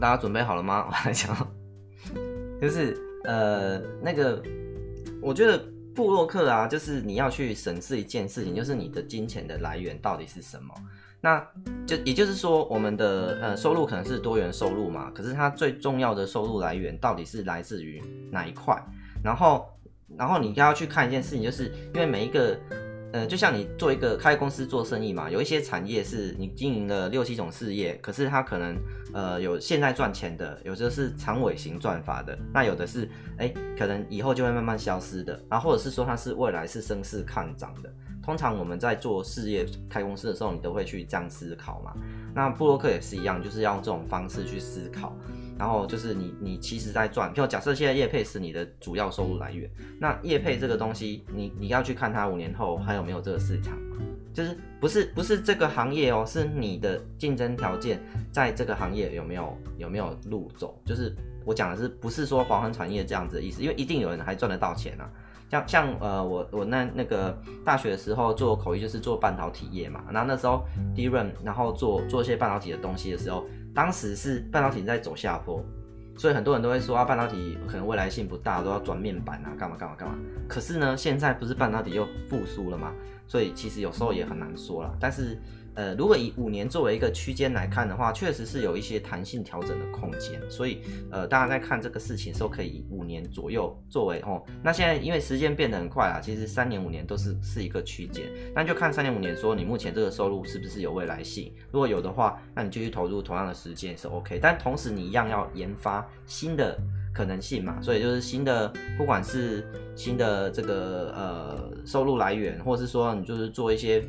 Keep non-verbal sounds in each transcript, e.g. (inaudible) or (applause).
大家准备好了吗？(laughs) 我来讲，就是呃，那个，我觉得布洛克啊，就是你要去审视一件事情，就是你的金钱的来源到底是什么。那就也就是说，我们的呃收入可能是多元收入嘛，可是它最重要的收入来源到底是来自于哪一块？然后，然后你要去看一件事情，就是因为每一个。呃，就像你做一个开公司做生意嘛，有一些产业是你经营了六七种事业，可是它可能呃有现在赚钱的，有的是长尾型赚法的，那有的是哎可能以后就会慢慢消失的，然后或者是说它是未来是升势看涨的。通常我们在做事业开公司的时候，你都会去这样思考嘛。那布洛克也是一样，就是要用这种方式去思考。然后就是你，你其实在赚，就假设现在业配是你的主要收入来源，那业配这个东西，你你要去看它五年后还有没有这个市场，就是不是不是这个行业哦，是你的竞争条件在这个行业有没有有没有路走，就是我讲的是不是说黄昏产业这样子的意思，因为一定有人还赚得到钱啊，像像呃我我那那个大学的时候做口译就是做半导体业嘛，然后那时候 DRAM 然后做做一些半导体的东西的时候。当时是半导体在走下坡，所以很多人都会说啊，半导体可能未来性不大，都要转面板啊，干嘛干嘛干嘛。可是呢，现在不是半导体又复苏了嘛？所以其实有时候也很难说了。但是。呃，如果以五年作为一个区间来看的话，确实是有一些弹性调整的空间。所以，呃，大家在看这个事情时候，可以以五年左右作为哦。那现在因为时间变得很快啊，其实三年五年都是是一个区间。那就看三年五年说你目前这个收入是不是有未来性。如果有的话，那你继续投入同样的时间是 OK。但同时你一样要研发新的可能性嘛。所以就是新的，不管是新的这个呃收入来源，或者是说你就是做一些。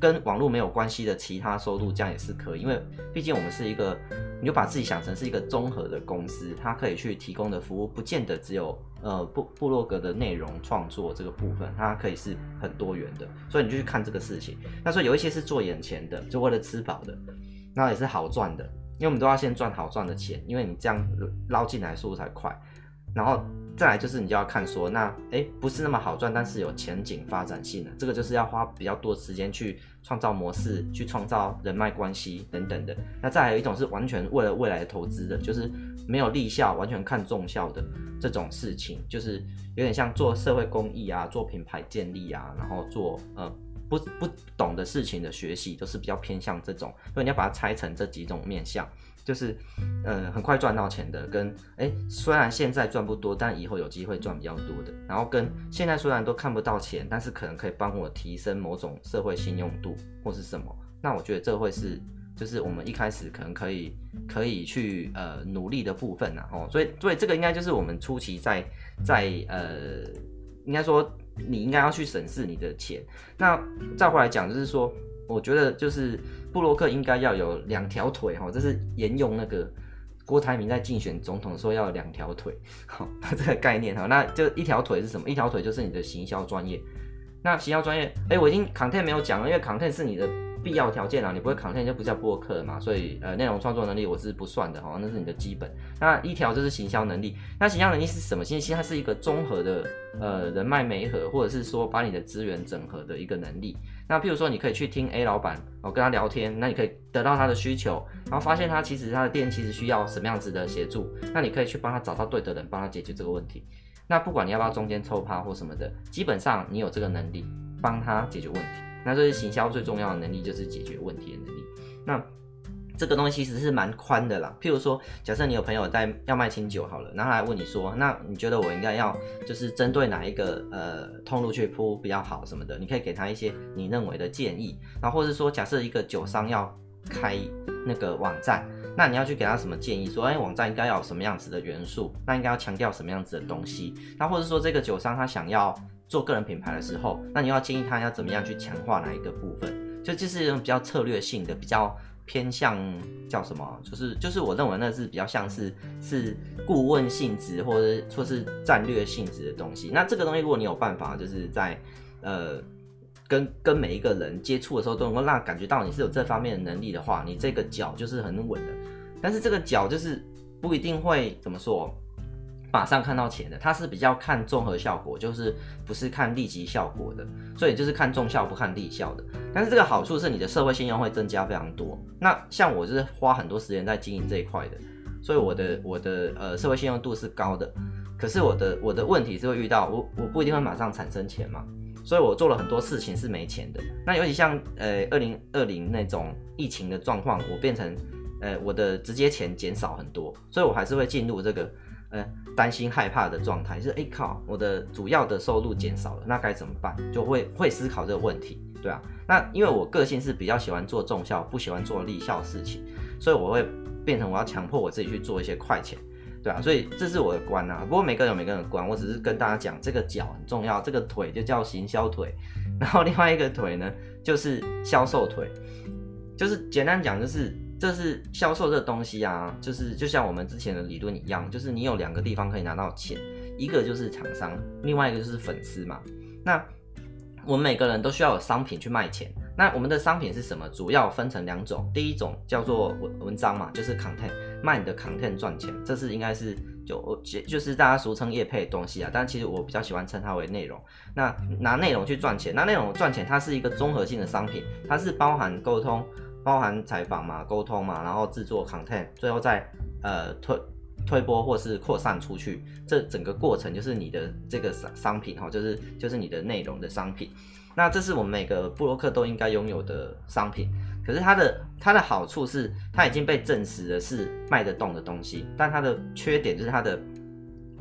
跟网络没有关系的其他收入，这样也是可以，因为毕竟我们是一个，你就把自己想成是一个综合的公司，它可以去提供的服务，不见得只有呃部部落格的内容创作这个部分，它可以是很多元的，所以你就去看这个事情。那所以有一些是做眼前的，就为了吃饱的，那也是好赚的，因为我们都要先赚好赚的钱，因为你这样捞进来速度才快，然后。再来就是你就要看说，那诶不是那么好赚，但是有前景发展性的，这个就是要花比较多时间去创造模式，去创造人脉关系等等的。那再来有一种是完全为了未来的投资的，就是没有利效，完全看重效的这种事情，就是有点像做社会公益啊，做品牌建立啊，然后做呃不不懂的事情的学习，都是比较偏向这种，所以你要把它拆成这几种面向。就是，呃，很快赚到钱的，跟哎，虽然现在赚不多，但以后有机会赚比较多的，然后跟现在虽然都看不到钱，但是可能可以帮我提升某种社会信用度或是什么，那我觉得这会是，就是我们一开始可能可以可以去呃努力的部分呐，哦，所以所以这个应该就是我们初期在在呃，应该说你应该要去审视你的钱，那再回来讲就是说。我觉得就是布洛克应该要有两条腿哈，这是沿用那个郭台铭在竞选总统说要有两条腿，好，(laughs) 这个概念哈，那就一条腿是什么？一条腿就是你的行销专业。那行销专业，哎，我已经 content 没有讲了，因为 content 是你的必要条件啊，你不会 content 就不叫部落客嘛，所以呃，内容创作能力我是不算的哈，那是你的基本。那一条就是行销能力，那行销能力是什么？其实它是一个综合的呃人脉媒合，或者是说把你的资源整合的一个能力。那譬如说，你可以去听 A 老板，哦，跟他聊天，那你可以得到他的需求，然后发现他其实他的店其实需要什么样子的协助，那你可以去帮他找到对的人，帮他解决这个问题。那不管你要不要中间抽趴或什么的，基本上你有这个能力帮他解决问题。那这是行销最重要的能力，就是解决问题的能力。那。这个东西其实是蛮宽的啦，譬如说，假设你有朋友在要卖清酒好了，然后来问你说，那你觉得我应该要就是针对哪一个呃通路去铺比较好什么的？你可以给他一些你认为的建议，然后或者说，假设一个酒商要开那个网站，那你要去给他什么建议？说，哎，网站应该要什么样子的元素？那应该要强调什么样子的东西？那或者说，这个酒商他想要做个人品牌的时候，那你要建议他要怎么样去强化哪一个部分？就这是一种比较策略性的比较。偏向叫什么？就是就是我认为那是比较像是是顾问性质或者说是战略性质的东西。那这个东西如果你有办法，就是在呃跟跟每一个人接触的时候都能够让感觉到你是有这方面的能力的话，你这个脚就是很稳的。但是这个脚就是不一定会怎么说。马上看到钱的，它是比较看综合效果，就是不是看立即效果的，所以就是看重效不看立效的。但是这个好处是你的社会信用会增加非常多。那像我就是花很多时间在经营这一块的，所以我的我的呃社会信用度是高的。可是我的我的问题是会遇到我我不一定会马上产生钱嘛，所以我做了很多事情是没钱的。那尤其像呃二零二零那种疫情的状况，我变成呃我的直接钱减少很多，所以我还是会进入这个呃担心害怕的状态，就是哎靠，我的主要的收入减少了，那该怎么办？就会会思考这个问题，对啊。那因为我个性是比较喜欢做重效，不喜欢做利效事情，所以我会变成我要强迫我自己去做一些快钱。对啊，所以这是我的观啊。不过每个人有每个人的观，我只是跟大家讲，这个脚很重要，这个腿就叫行销腿，(laughs) 然后另外一个腿呢，就是销售腿。就是简单讲，就是这是销售这东西啊，就是就像我们之前的理论一样，就是你有两个地方可以拿到钱，一个就是厂商，另外一个就是粉丝嘛。那我们每个人都需要有商品去卖钱。那我们的商品是什么？主要分成两种，第一种叫做文文章嘛，就是 content，卖你的 content 赚钱，这是应该是就就是大家俗称业配的东西啊。但其实我比较喜欢称它为内容。那拿内容去赚钱，那内容赚钱，它是一个综合性的商品，它是包含沟通、包含采访嘛、沟通嘛，然后制作 content，最后再呃推推播或是扩散出去，这整个过程就是你的这个商商品哈，就是就是你的内容的商品。那这是我们每个布洛克都应该拥有的商品，可是它的它的好处是它已经被证实了是卖得动的东西，但它的缺点就是它的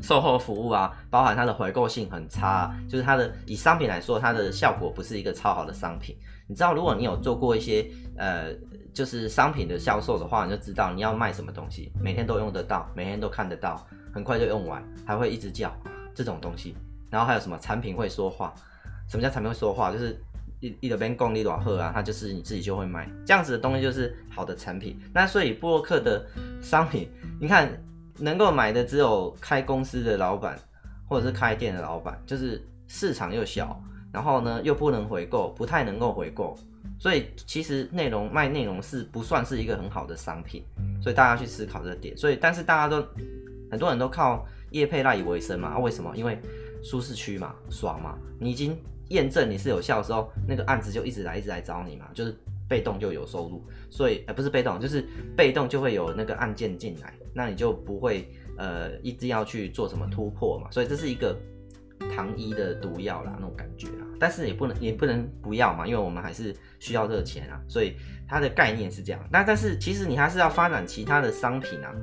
售后服务啊，包含它的回购性很差，就是它的以商品来说，它的效果不是一个超好的商品。你知道，如果你有做过一些呃，就是商品的销售的话，你就知道你要卖什么东西，每天都用得到，每天都看得到，很快就用完，还会一直叫这种东西。然后还有什么产品会说话？什么叫产品会说话？就是一一的边功力多少啊，它就是你自己就会卖这样子的东西，就是好的产品。那所以布洛克的商品，你看能够买的只有开公司的老板或者是开店的老板，就是市场又小，然后呢又不能回购，不太能够回购，所以其实内容卖内容是不算是一个很好的商品，所以大家去思考这点。所以但是大家都很多人都靠业配赖以为生嘛，啊，为什么？因为舒适区嘛，爽嘛，你已经。验证你是有效的时候，那个案子就一直来，一直来找你嘛，就是被动就有收入，所以呃不是被动，就是被动就会有那个案件进来，那你就不会呃一定要去做什么突破嘛，所以这是一个糖衣的毒药啦，那种感觉，但是也不能也不能不要嘛，因为我们还是需要这个钱啊，所以它的概念是这样，那但是其实你还是要发展其他的商品啊，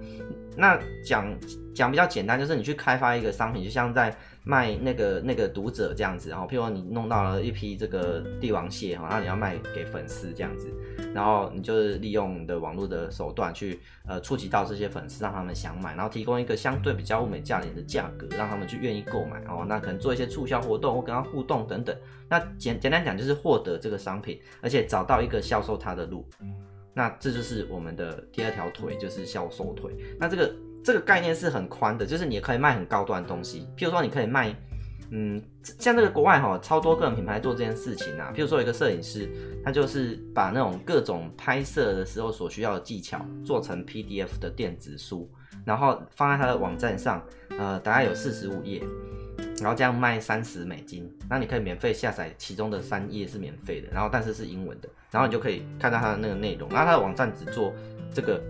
那讲讲比较简单，就是你去开发一个商品，就像在。卖那个那个读者这样子，然后譬如说你弄到了一批这个帝王蟹哈，然后你要卖给粉丝这样子，然后你就是利用你的网络的手段去呃触及到这些粉丝，让他们想买，然后提供一个相对比较物美价廉的价格，让他们去愿意购买哦。那可能做一些促销活动或跟他互动等等。那简简单讲就是获得这个商品，而且找到一个销售它的路。那这就是我们的第二条腿，就是销售腿。那这个。这个概念是很宽的，就是你也可以卖很高端的东西，譬如说你可以卖，嗯，像这个国外哈，超多个人品牌做这件事情啊。譬如说一个摄影师，他就是把那种各种拍摄的时候所需要的技巧做成 PDF 的电子书，然后放在他的网站上，呃，大概有四十五页，然后这样卖三十美金，那你可以免费下载其中的三页是免费的，然后但是是英文的，然后你就可以看到它的那个内容，然后他的网站只做这个。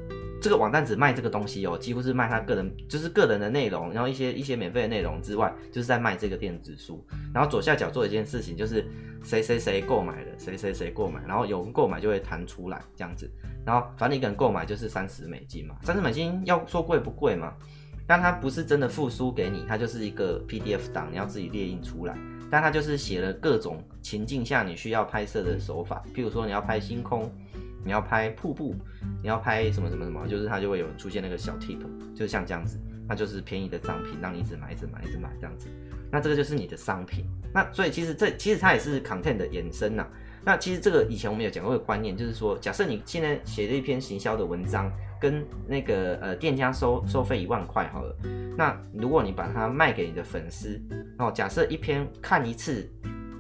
这个网站只卖这个东西哦，几乎是卖他个人，就是个人的内容，然后一些一些免费的内容之外，就是在卖这个电子书。然后左下角做一件事情，就是谁谁谁购买了，谁谁谁购买，然后有人购买就会弹出来这样子。然后反正一个人购买就是三十美金嘛，三十美金要说贵不贵嘛？但它不是真的附书给你，它就是一个 PDF 档，你要自己列印出来。但它就是写了各种情境下你需要拍摄的手法，譬如说你要拍星空。你要拍瀑布，你要拍什么什么什么，就是它就会有出现那个小 tip，就是像这样子，那就是便宜的商品，让你一直买，一直买，一直买这样子。那这个就是你的商品。那所以其实这其实它也是 content 的延伸呐、啊。那其实这个以前我们有讲过一个观念，就是说，假设你现在写了一篇行销的文章，跟那个呃店家收收费一万块好了，那如果你把它卖给你的粉丝，哦，假设一篇看一次。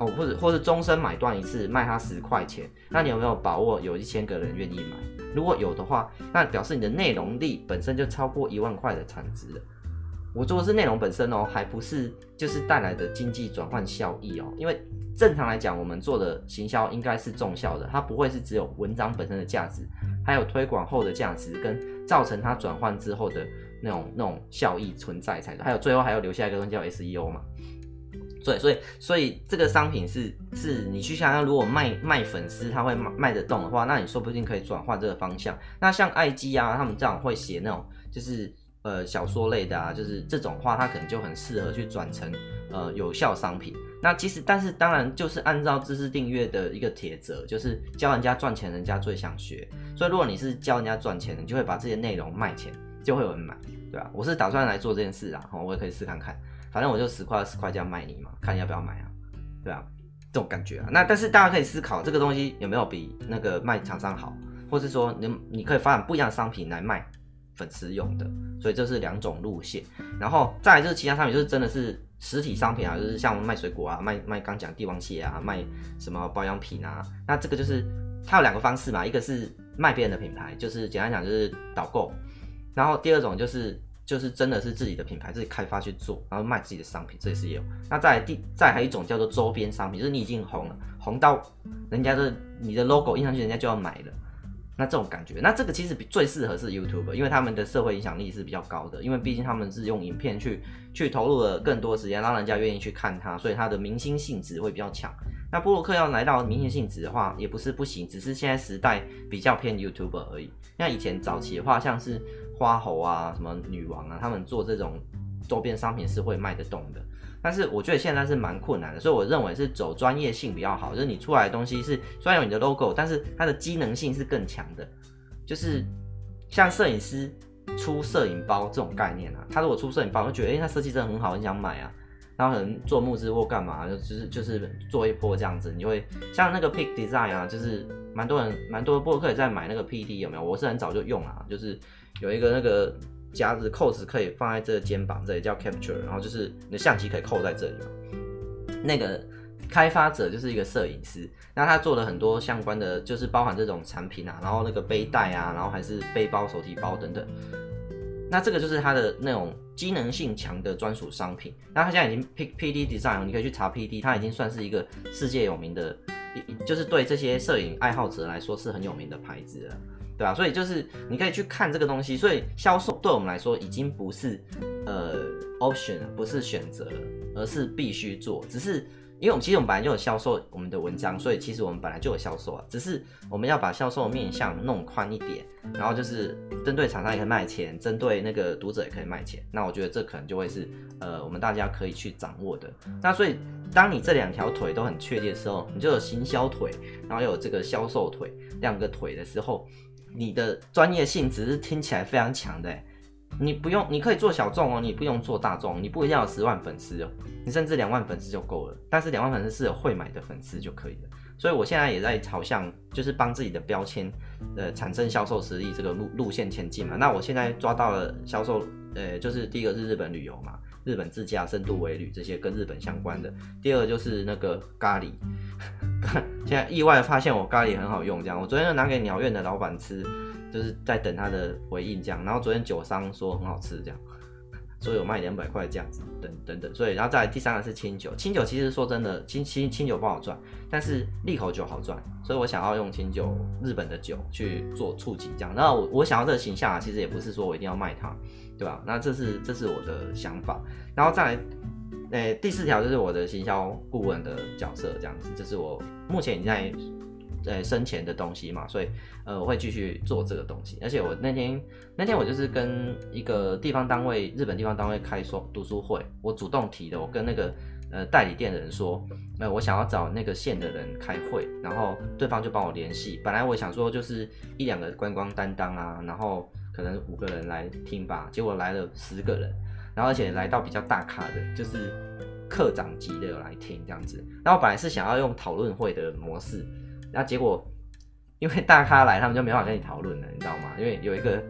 哦，或者或者终身买断一次，卖他十块钱，那你有没有把握有一千个人愿意买？如果有的话，那表示你的内容力本身就超过一万块的产值了。我做的是内容本身哦，还不是就是带来的经济转换效益哦。因为正常来讲，我们做的行销应该是重效的，它不会是只有文章本身的价值，还有推广后的价值跟。造成它转换之后的那种那种效益存在才对。还有最后还要留下一个东西叫 SEO 嘛。对，所以所以这个商品是是你去想想，如果卖卖粉丝他会卖卖得动的话，那你说不定可以转换这个方向。那像爱基啊，他们这样会写那种就是呃小说类的啊，就是这种话，它可能就很适合去转成呃有效商品。那其实但是当然就是按照知识订阅的一个铁则，就是教人家赚钱，人家最想学。所以如果你是教人家赚钱，你就会把这些内容卖钱，就会有人买，对吧？我是打算来做这件事啊，我也可以试看看。反正我就十块二十块这样卖你嘛，看你要不要买啊？对啊，这种感觉啊。那但是大家可以思考这个东西有没有比那个卖厂商好，或是说你你可以发展不一样的商品来卖粉丝用的。所以这是两种路线。然后再来就是其他商品，就是真的是实体商品啊，就是像卖水果啊，卖卖刚讲帝王蟹啊，卖什么保养品啊。那这个就是它有两个方式嘛，一个是卖别人的品牌，就是简单讲就是导购。然后第二种就是。就是真的是自己的品牌，自己开发去做，然后卖自己的商品，这也是有。那再第再还有一种叫做周边商品，就是你已经红了，红到人家的你的 logo 印上去，人家就要买了。那这种感觉，那这个其实比最适合是 YouTube，因为他们的社会影响力是比较高的，因为毕竟他们是用影片去去投入了更多时间，让人家愿意去看他，所以他的明星性质会比较强。那部落客要来到明星性质的话，也不是不行，只是现在时代比较偏 YouTube 而已。像以前早期的话，像是花猴啊、什么女王啊，他们做这种周边商品是会卖得动的。但是我觉得现在是蛮困难的，所以我认为是走专业性比较好。就是你出来的东西是虽然有你的 logo，但是它的机能性是更强的。就是像摄影师出摄影包这种概念啊，他如果出摄影包，我就觉得诶，他设计真的很好，很想买啊。然后可能做木质或干嘛，就是就是做一波这样子，你会像那个 Pick Design 啊，就是蛮多人蛮多部落客也在买那个 PD 有没有？我是很早就用啊，就是有一个那个。夹子扣子可以放在这个肩膀这里叫 capture，然后就是你的相机可以扣在这里嘛。那个开发者就是一个摄影师，那他做了很多相关的，就是包含这种产品啊，然后那个背带啊，然后还是背包、手提包等等。那这个就是他的那种机能性强的专属商品。那他现在已经 P P D Design，你可以去查 P D，他已经算是一个世界有名的，就是对这些摄影爱好者来说是很有名的牌子了。对啊，所以就是你可以去看这个东西，所以销售对我们来说已经不是呃 option，不是选择，而是必须做。只是因为我们其实我们本来就有销售我们的文章，所以其实我们本来就有销售啊，只是我们要把销售面向弄宽一点，然后就是针对厂商也可以卖钱，针对那个读者也可以卖钱。那我觉得这可能就会是呃我们大家可以去掌握的。那所以当你这两条腿都很确切的时候，你就有行销腿，然后有这个销售腿，两个腿的时候。你的专业性只是听起来非常强的，你不用，你可以做小众哦，你不用做大众，你不一定要有十万粉丝哦，你甚至两万粉丝就够了。但是两万粉丝是有会买的粉丝就可以了。所以我现在也在朝向，就是帮自己的标签，呃，产生销售实力这个路路线前进嘛。那我现在抓到了销售，呃，就是第一个是日本旅游嘛。日本自驾、深度微旅这些跟日本相关的。第二就是那个咖喱，(laughs) 现在意外发现我咖喱很好用，这样。我昨天就拿给鸟院的老板吃，就是在等他的回应这样。然后昨天酒商说很好吃这样，所以我卖两百块这样子，等等等。所以然后再来第三个是清酒，清酒其实说真的，清清清酒不好赚，但是利口酒好赚，所以我想要用清酒日本的酒去做触及这样。然后我我想要这个形象啊，其实也不是说我一定要卖它。对吧？那这是这是我的想法，然后再来，诶、第四条就是我的行销顾问的角色，这样子，这是我目前已经在呃生前的东西嘛，所以呃我会继续做这个东西。而且我那天那天我就是跟一个地方单位，日本地方单位开说读书会，我主动提的，我跟那个呃代理店的人说，呃我想要找那个县的人开会，然后对方就帮我联系。本来我想说就是一两个观光担当啊，然后。可能五个人来听吧，结果来了十个人，然后而且来到比较大咖的，就是课长级的来听这样子。那我本来是想要用讨论会的模式，那结果因为大咖来，他们就没法跟你讨论了，你知道吗？因为有一个，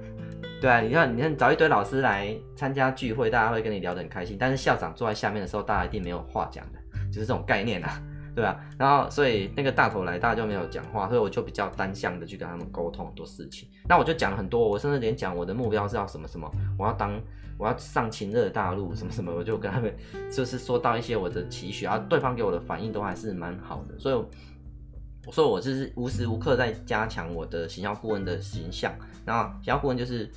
对啊，你看，你看找一堆老师来参加聚会，大家会跟你聊得很开心，但是校长坐在下面的时候，大家一定没有话讲的，就是这种概念啊。对啊，然后所以那个大头来，大家就没有讲话，所以我就比较单向的去跟他们沟通很多事情。那我就讲了很多，我甚至连讲我的目标是要什么什么，我要当我要上情热大陆什么什么，我就跟他们 (laughs) 就是说到一些我的期许，然后对方给我的反应都还是蛮好的。所以我说我就是无时无刻在加强我的行销顾问的形象。然后行销顾问就是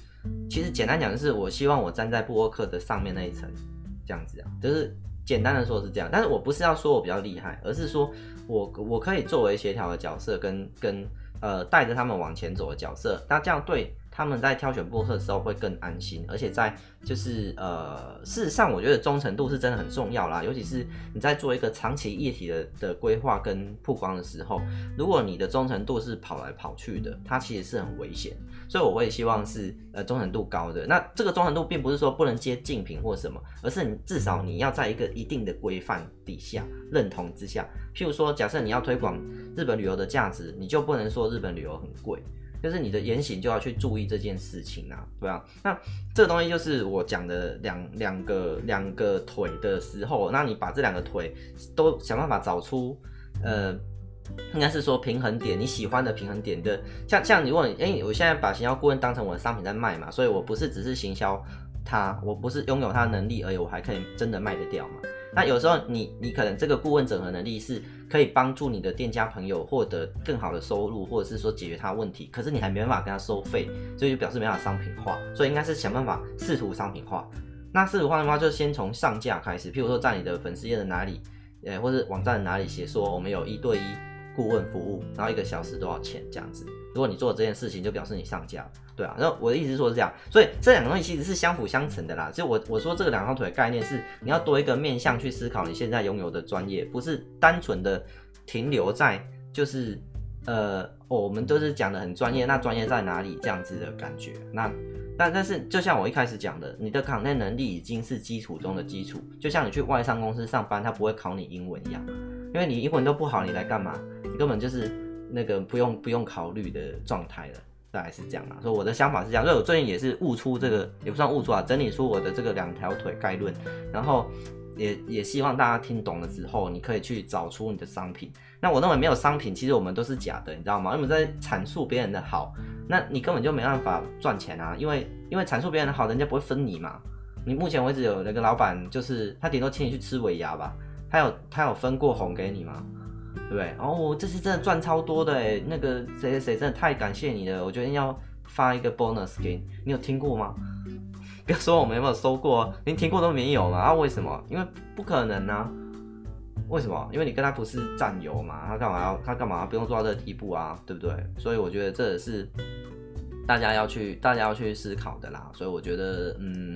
其实简单讲就是，我希望我站在布洛克的上面那一层，这样子啊，就是简单的说是这样。但是我不是要说我比较厉害，而是说我我可以作为协调的角色跟，跟跟呃带着他们往前走的角色，那这样对。他们在挑选部落客的时候会更安心，而且在就是呃，事实上我觉得忠诚度是真的很重要啦，尤其是你在做一个长期议题的的规划跟曝光的时候，如果你的忠诚度是跑来跑去的，它其实是很危险。所以我会希望是呃忠诚度高的。那这个忠诚度并不是说不能接竞品或什么，而是你至少你要在一个一定的规范底下认同之下。譬如说，假设你要推广日本旅游的价值，你就不能说日本旅游很贵。就是你的言行就要去注意这件事情啊，对啊。那这个东西就是我讲的两两个两个腿的时候，那你把这两个腿都想办法找出，呃，应该是说平衡点，你喜欢的平衡点的。像像如果你，哎，我现在把行销顾问当成我的商品在卖嘛，所以我不是只是行销它，我不是拥有它的能力而已，我还可以真的卖得掉嘛。那有时候你你可能这个顾问整合能力是可以帮助你的店家朋友获得更好的收入，或者是说解决他问题，可是你还没办法跟他收费，所以就表示没办法商品化，所以应该是想办法试图商品化。那试图化的话，就先从上架开始，譬如说在你的粉丝页的哪里，呃，或者网站的哪里写说我们有一对一顾问服务，然后一个小时多少钱这样子。如果你做这件事情，就表示你上架，对啊。然后我的意思是说是这样，所以这两个东西其实是相辅相成的啦。就我我说这个两条腿的概念是，你要多一个面向去思考你现在拥有的专业，不是单纯的停留在就是呃、我们都是讲的很专业，那专业在哪里这样子的感觉。那但但是就像我一开始讲的，你的 content 能力已经是基础中的基础，就像你去外商公司上班，他不会考你英文一样，因为你英文都不好，你来干嘛？你根本就是。那个不用不用考虑的状态了，大概是这样啊。所以我的想法是这样，所以我最近也是悟出这个，也不算悟出啊，整理出我的这个两条腿概论，然后也也希望大家听懂了之后，你可以去找出你的商品。那我认为没有商品，其实我们都是假的，你知道吗？因为我们在阐述别人的好，那你根本就没办法赚钱啊，因为因为阐述别人的好，人家不会分你嘛。你目前为止有那个老板，就是他顶多请你去吃尾牙吧，他有他有分过红给你吗？对不对？哦，这次真的赚超多的哎，那个谁谁谁真的太感谢你了，我决定要发一个 bonus 给你，你有听过吗？(laughs) 不要说我没有收过，连听过都没有嘛？啊，为什么？因为不可能啊！为什么？因为你跟他不是战友嘛，他干嘛要他干嘛不用做到这个地步啊？对不对？所以我觉得这也是大家要去大家要去思考的啦。所以我觉得，嗯，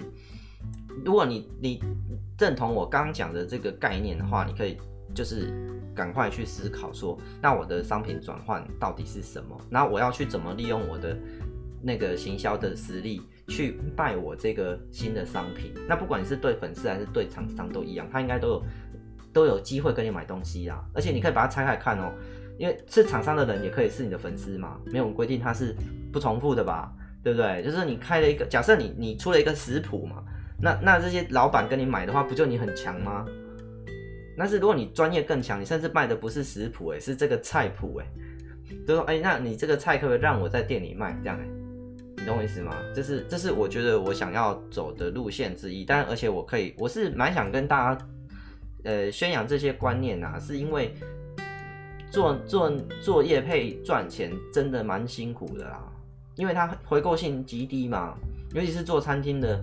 如果你你认同我刚讲的这个概念的话，你可以。就是赶快去思考说，那我的商品转换到底是什么？那我要去怎么利用我的那个行销的实力去卖我这个新的商品？那不管是对粉丝还是对厂商都一样，他应该都有都有机会跟你买东西啊。而且你可以把它拆开看哦，因为是厂商的人也可以是你的粉丝嘛，没有规定他是不重复的吧？对不对？就是你开了一个，假设你你出了一个食谱嘛，那那这些老板跟你买的话，不就你很强吗？但是如果你专业更强，你甚至卖的不是食谱，哎，是这个菜谱，哎，就说，哎，那你这个菜可不可以让我在店里卖？这样，哎，你懂我意思吗？这是，这是我觉得我想要走的路线之一。但而且我可以，我是蛮想跟大家，呃，宣扬这些观念啊，是因为做做做业配赚钱真的蛮辛苦的啦，因为它回购性极低嘛，尤其是做餐厅的，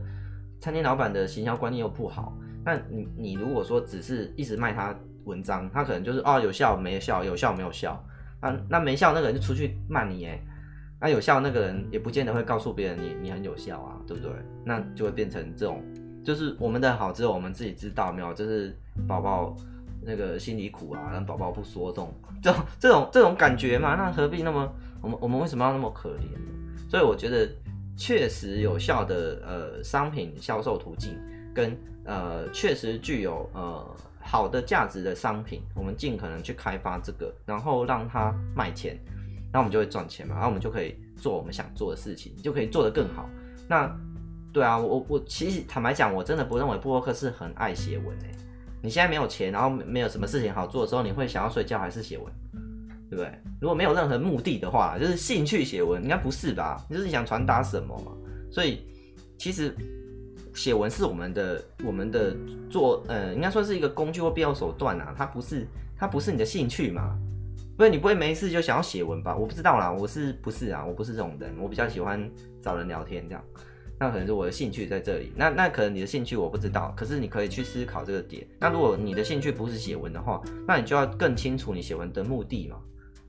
餐厅老板的行销观念又不好。那你你如果说只是一直卖他文章，他可能就是哦有效没效，有效没有效，啊那没效那个人就出去骂你哎，那有效那个人也不见得会告诉别人你你很有效啊，对不对？那就会变成这种，就是我们的好只有我们自己知道，没有就是宝宝那个心里苦啊，让宝宝不说这种这种这种这种感觉嘛，那何必那么我们我们为什么要那么可怜？所以我觉得确实有效的呃商品销售途径跟。呃，确实具有呃好的价值的商品，我们尽可能去开发这个，然后让它卖钱，那我们就会赚钱嘛，然后我们就可以做我们想做的事情，就可以做得更好。那对啊，我我其实坦白讲，我真的不认为布洛克是很爱写文诶。你现在没有钱，然后没有什么事情好做的时候，你会想要睡觉还是写文？对不对？如果没有任何目的的话，就是兴趣写文，应该不是吧？就是想传达什么嘛？所以其实。写文是我们的我们的做呃，应该说是一个工具或必要手段啊，它不是它不是你的兴趣嘛？不然你不会没事就想要写文吧？我不知道啦，我是不是啊？我不是这种人，我比较喜欢找人聊天这样。那可能是我的兴趣在这里。那那可能你的兴趣我不知道，可是你可以去思考这个点。那如果你的兴趣不是写文的话，那你就要更清楚你写文的目的嘛？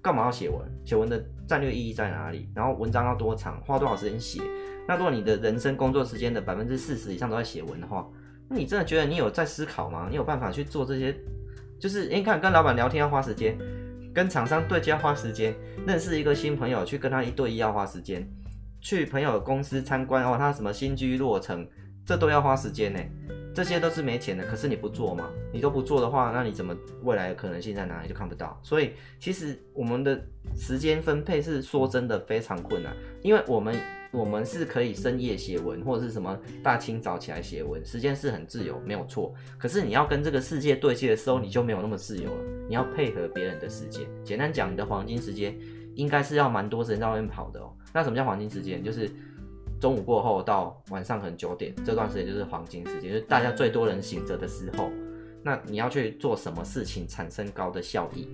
干嘛要写文？写文的战略意义在哪里？然后文章要多长？花多少时间写？那如果你的人生工作时间的百分之四十以上都在写文的话，那你真的觉得你有在思考吗？你有办法去做这些？就是你看，跟老板聊天要花时间，跟厂商对接要花时间，认识一个新朋友去跟他一对一要花时间。去朋友公司参观哦，他什么新居落成，这都要花时间呢，这些都是没钱的。可是你不做吗，你都不做的话，那你怎么未来的可能性在哪里就看不到？所以其实我们的时间分配是说真的非常困难，因为我们我们是可以深夜写文或者是什么大清早起来写文，时间是很自由，没有错。可是你要跟这个世界对接的时候，你就没有那么自由了，你要配合别人的时间。简单讲，你的黄金时间应该是要蛮多时间在外面跑的哦。那什么叫黄金时间？就是中午过后到晚上可能九点这段时间就是黄金时间，就是大家最多人醒着的时候。那你要去做什么事情产生高的效益？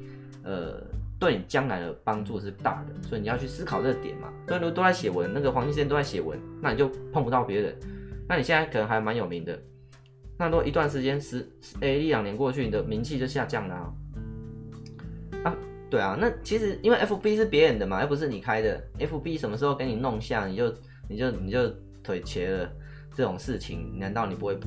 呃，对你将来的帮助是大的，所以你要去思考这个点嘛。所以如果都在写文，那个黄金时间都在写文，那你就碰不到别人。那你现在可能还蛮有名的，那如果一段时间十诶一两年过去，你的名气就下降了啊。啊对啊，那其实因为 FB 是别人的嘛，又不是你开的。FB 什么时候给你弄下，你就你就你就腿瘸了，这种事情难道你不会？